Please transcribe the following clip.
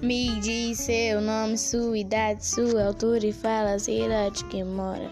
Me diz seu nome, sua idade, sua altura e fala a cidade que mora.